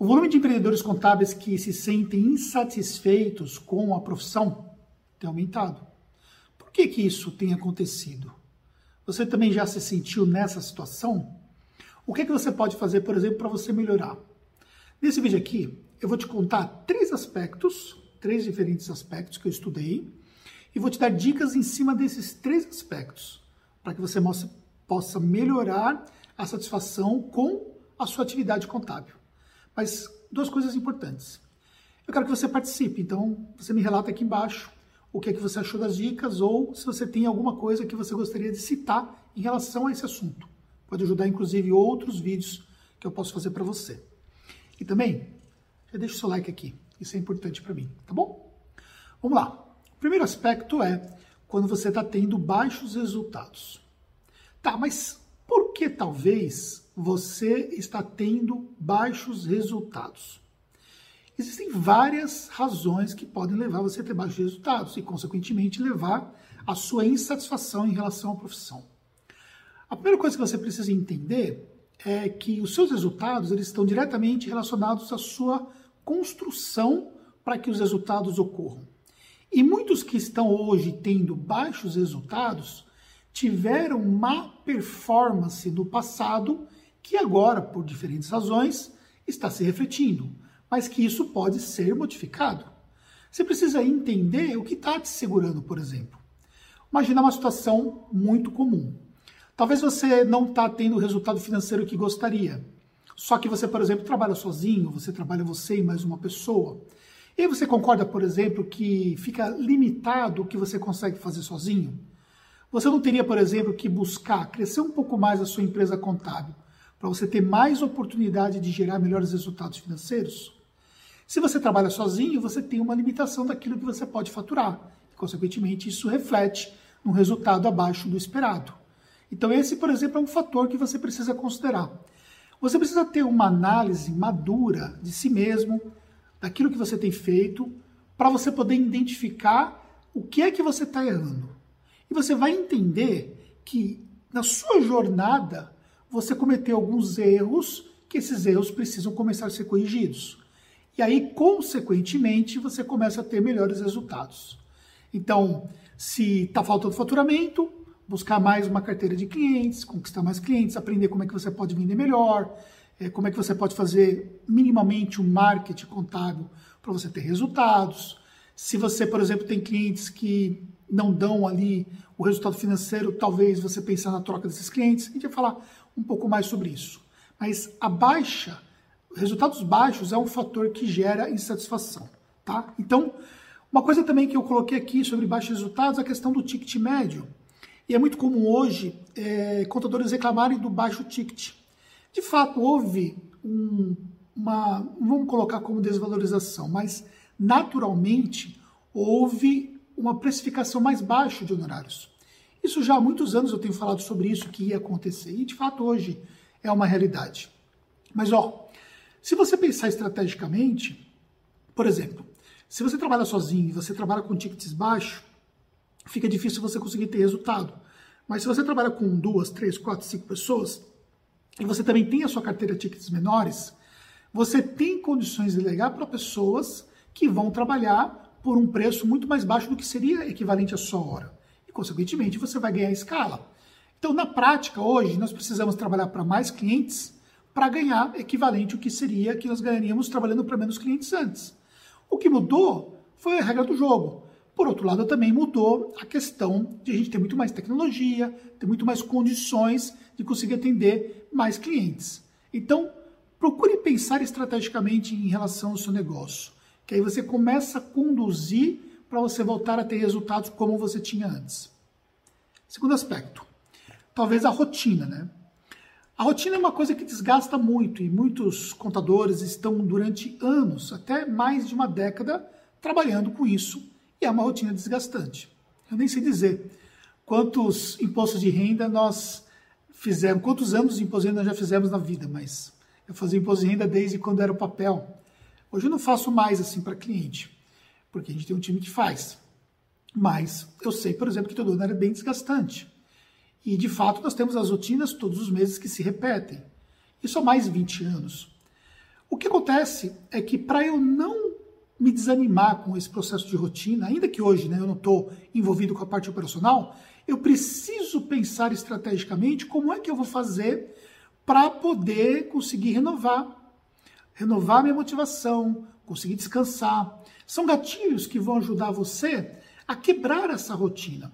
O volume de empreendedores contábeis que se sentem insatisfeitos com a profissão tem aumentado. Por que, que isso tem acontecido? Você também já se sentiu nessa situação? O que, que você pode fazer, por exemplo, para você melhorar? Nesse vídeo aqui, eu vou te contar três aspectos, três diferentes aspectos que eu estudei, e vou te dar dicas em cima desses três aspectos, para que você possa melhorar a satisfação com a sua atividade contábil. Mas duas coisas importantes. Eu quero que você participe, então você me relata aqui embaixo o que é que você achou das dicas ou se você tem alguma coisa que você gostaria de citar em relação a esse assunto. Pode ajudar inclusive outros vídeos que eu posso fazer para você. E também, já deixa o seu like aqui, isso é importante para mim, tá bom? Vamos lá. O primeiro aspecto é quando você está tendo baixos resultados. Tá, mas por que talvez você está tendo baixos resultados. Existem várias razões que podem levar você a ter baixos resultados e, consequentemente, levar a sua insatisfação em relação à profissão. A primeira coisa que você precisa entender é que os seus resultados eles estão diretamente relacionados à sua construção para que os resultados ocorram. E muitos que estão hoje tendo baixos resultados tiveram má performance no passado que agora, por diferentes razões, está se refletindo, mas que isso pode ser modificado. Você precisa entender o que está te segurando, por exemplo. Imagina uma situação muito comum. Talvez você não está tendo o resultado financeiro que gostaria. Só que você, por exemplo, trabalha sozinho, você trabalha você e mais uma pessoa. E você concorda, por exemplo, que fica limitado o que você consegue fazer sozinho? Você não teria, por exemplo, que buscar crescer um pouco mais a sua empresa contábil para você ter mais oportunidade de gerar melhores resultados financeiros? Se você trabalha sozinho, você tem uma limitação daquilo que você pode faturar. E, consequentemente, isso reflete um resultado abaixo do esperado. Então, esse, por exemplo, é um fator que você precisa considerar. Você precisa ter uma análise madura de si mesmo, daquilo que você tem feito, para você poder identificar o que é que você está errando. E você vai entender que na sua jornada você cometeu alguns erros, que esses erros precisam começar a ser corrigidos. E aí, consequentemente, você começa a ter melhores resultados. Então, se está faltando faturamento, buscar mais uma carteira de clientes, conquistar mais clientes, aprender como é que você pode vender melhor, é, como é que você pode fazer minimamente um marketing contábil para você ter resultados. Se você, por exemplo, tem clientes que não dão ali o resultado financeiro, talvez você pensar na troca desses clientes. A gente vai falar um pouco mais sobre isso. Mas a baixa, resultados baixos é um fator que gera insatisfação, tá? Então, uma coisa também que eu coloquei aqui sobre baixos resultados é a questão do ticket médio. E é muito comum hoje é, contadores reclamarem do baixo ticket. De fato, houve um, uma, vamos colocar como desvalorização, mas naturalmente houve uma precificação mais baixa de honorários. Isso já há muitos anos eu tenho falado sobre isso que ia acontecer e de fato hoje é uma realidade. Mas ó, se você pensar estrategicamente, por exemplo, se você trabalha sozinho e você trabalha com tickets baixos, fica difícil você conseguir ter resultado. Mas se você trabalha com duas, três, quatro, cinco pessoas e você também tem a sua carteira de tickets menores, você tem condições de legar para pessoas que vão trabalhar por um preço muito mais baixo do que seria equivalente à sua hora consequentemente, você vai ganhar escala. Então, na prática, hoje, nós precisamos trabalhar para mais clientes para ganhar equivalente ao que seria que nós ganharíamos trabalhando para menos clientes antes. O que mudou foi a regra do jogo. Por outro lado, também mudou a questão de a gente ter muito mais tecnologia, ter muito mais condições de conseguir atender mais clientes. Então, procure pensar estrategicamente em relação ao seu negócio, que aí você começa a conduzir para você voltar a ter resultados como você tinha antes. Segundo aspecto, talvez a rotina, né? A rotina é uma coisa que desgasta muito e muitos contadores estão durante anos, até mais de uma década, trabalhando com isso e é uma rotina desgastante. Eu nem sei dizer quantos impostos de renda nós fizemos, quantos anos de imposto de renda nós já fizemos na vida, mas eu fazia imposto de renda desde quando era o papel. Hoje eu não faço mais assim para cliente porque a gente tem um time que faz. Mas eu sei, por exemplo, que todo ano é bem desgastante. E de fato nós temos as rotinas todos os meses que se repetem. Isso há mais de 20 anos. O que acontece é que para eu não me desanimar com esse processo de rotina, ainda que hoje né, eu não estou envolvido com a parte operacional, eu preciso pensar estrategicamente como é que eu vou fazer para poder conseguir renovar, renovar minha motivação, conseguir descansar. São gatilhos que vão ajudar você a quebrar essa rotina.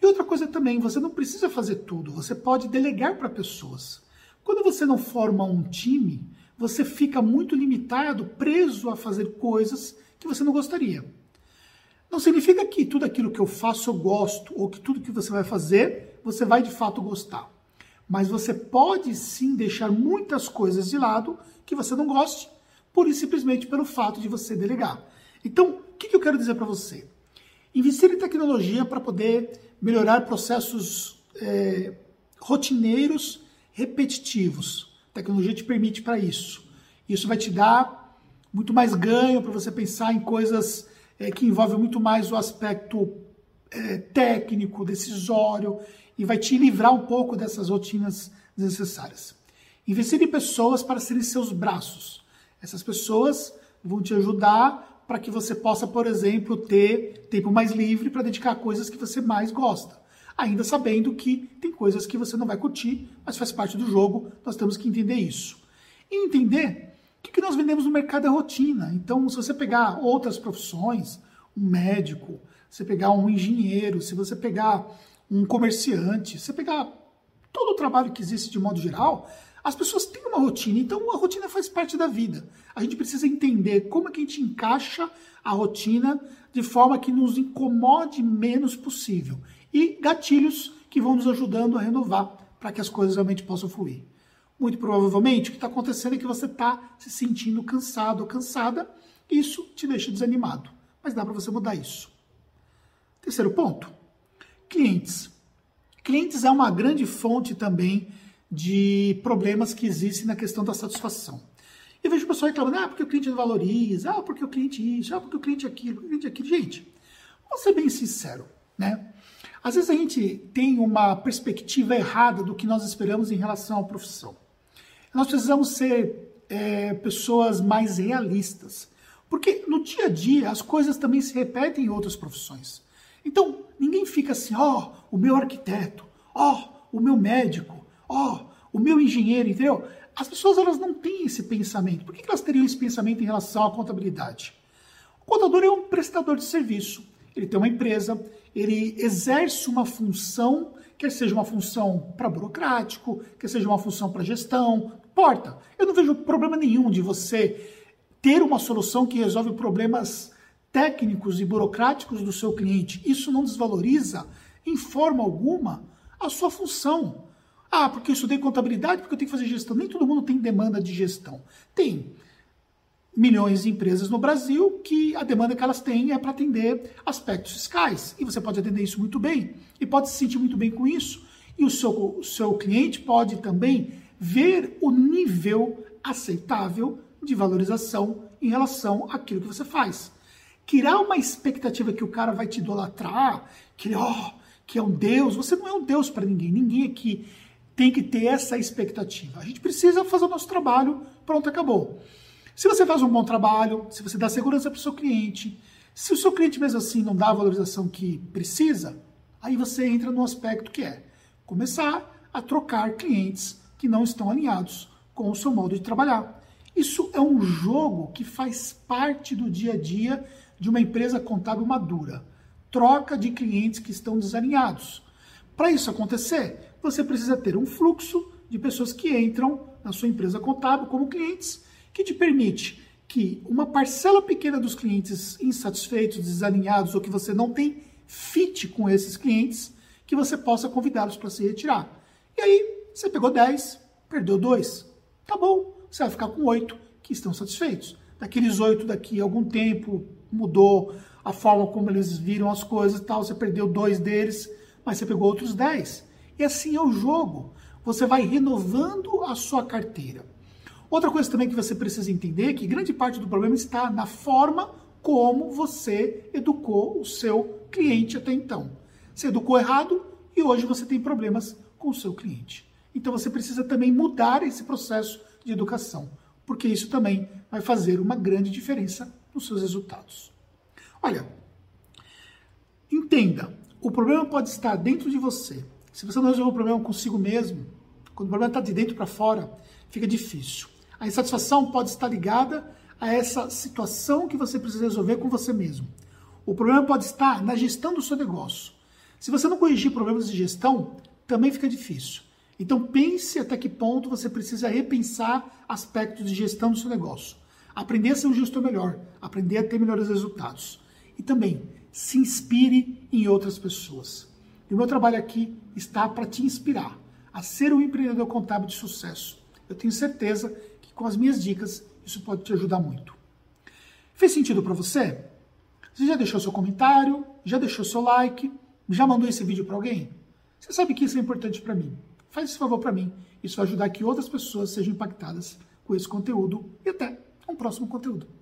E outra coisa também, você não precisa fazer tudo, você pode delegar para pessoas. Quando você não forma um time, você fica muito limitado, preso a fazer coisas que você não gostaria. Não significa que tudo aquilo que eu faço eu gosto, ou que tudo que você vai fazer você vai de fato gostar. Mas você pode sim deixar muitas coisas de lado que você não goste, e simplesmente pelo fato de você delegar. Então, o que eu quero dizer para você? Investir em tecnologia para poder melhorar processos é, rotineiros, repetitivos. Tecnologia te permite para isso. Isso vai te dar muito mais ganho para você pensar em coisas é, que envolvem muito mais o aspecto é, técnico, decisório, e vai te livrar um pouco dessas rotinas desnecessárias. Investir em pessoas para serem seus braços. Essas pessoas vão te ajudar para que você possa, por exemplo, ter tempo mais livre para dedicar a coisas que você mais gosta. Ainda sabendo que tem coisas que você não vai curtir, mas faz parte do jogo, nós temos que entender isso. E entender o que nós vendemos no mercado é rotina. Então, se você pegar outras profissões, um médico, você pegar um engenheiro, se você pegar um comerciante, você pegar todo o trabalho que existe de modo geral, as pessoas têm uma rotina, então a rotina faz parte da vida. A gente precisa entender como é que a gente encaixa a rotina de forma que nos incomode menos possível. E gatilhos que vão nos ajudando a renovar para que as coisas realmente possam fluir. Muito provavelmente o que está acontecendo é que você está se sentindo cansado ou cansada, isso te deixa desanimado. Mas dá para você mudar isso. Terceiro ponto: clientes. Clientes é uma grande fonte também de problemas que existem na questão da satisfação. Eu vejo o pessoal reclamando, ah, porque o cliente não valoriza, ah, porque o cliente isso, ah, porque o cliente aquilo, porque o cliente aquilo. Gente, vamos ser bem sincero, né? Às vezes a gente tem uma perspectiva errada do que nós esperamos em relação à profissão. Nós precisamos ser é, pessoas mais realistas, porque no dia a dia as coisas também se repetem em outras profissões. Então, ninguém fica assim, ó, oh, o meu arquiteto, ó, oh, o meu médico, ó, oh, o meu engenheiro, entendeu? As pessoas elas não têm esse pensamento. Por que elas teriam esse pensamento em relação à contabilidade? O contador é um prestador de serviço. Ele tem uma empresa, ele exerce uma função, quer seja uma função para burocrático, quer seja uma função para gestão, importa. Eu não vejo problema nenhum de você ter uma solução que resolve problemas técnicos e burocráticos do seu cliente. Isso não desvaloriza, em forma alguma, a sua função. Ah, porque eu estudei contabilidade, porque eu tenho que fazer gestão. Nem todo mundo tem demanda de gestão. Tem milhões de empresas no Brasil que a demanda que elas têm é para atender aspectos fiscais. E você pode atender isso muito bem e pode se sentir muito bem com isso. E o seu, o seu cliente pode também ver o nível aceitável de valorização em relação àquilo que você faz. Criar uma expectativa que o cara vai te idolatrar, que, oh, que é um Deus. Você não é um Deus para ninguém. Ninguém aqui tem que ter essa expectativa. A gente precisa fazer o nosso trabalho, pronto, acabou. Se você faz um bom trabalho, se você dá segurança para o seu cliente, se o seu cliente mesmo assim não dá a valorização que precisa, aí você entra no aspecto que é começar a trocar clientes que não estão alinhados com o seu modo de trabalhar. Isso é um jogo que faz parte do dia a dia de uma empresa contábil madura. Troca de clientes que estão desalinhados. Para isso acontecer, você precisa ter um fluxo de pessoas que entram na sua empresa contábil como clientes, que te permite que uma parcela pequena dos clientes insatisfeitos, desalinhados ou que você não tem fit com esses clientes, que você possa convidá-los para se retirar. E aí, você pegou 10, perdeu 2. Tá bom, você vai ficar com 8 que estão satisfeitos. Daqueles 8 daqui a algum tempo mudou a forma como eles viram as coisas e tal, você perdeu dois deles, mas você pegou outros 10. E assim é o jogo. Você vai renovando a sua carteira. Outra coisa também que você precisa entender é que grande parte do problema está na forma como você educou o seu cliente até então. Você educou errado e hoje você tem problemas com o seu cliente. Então você precisa também mudar esse processo de educação. porque isso também vai fazer uma grande diferença nos seus resultados. Olha, entenda, o problema pode estar dentro de você. Se você não resolver o problema consigo mesmo, quando o problema está de dentro para fora, fica difícil. A insatisfação pode estar ligada a essa situação que você precisa resolver com você mesmo. O problema pode estar na gestão do seu negócio. Se você não corrigir problemas de gestão, também fica difícil. Então pense até que ponto você precisa repensar aspectos de gestão do seu negócio. Aprender a ser um gestor melhor, aprender a ter melhores resultados. E também se inspire em outras pessoas. E o meu trabalho aqui está para te inspirar a ser um empreendedor contábil de sucesso. Eu tenho certeza que com as minhas dicas isso pode te ajudar muito. Fez sentido para você? Você já deixou seu comentário? Já deixou seu like? Já mandou esse vídeo para alguém? Você sabe que isso é importante para mim. Faz esse favor para mim. Isso vai ajudar que outras pessoas sejam impactadas com esse conteúdo e até um próximo conteúdo.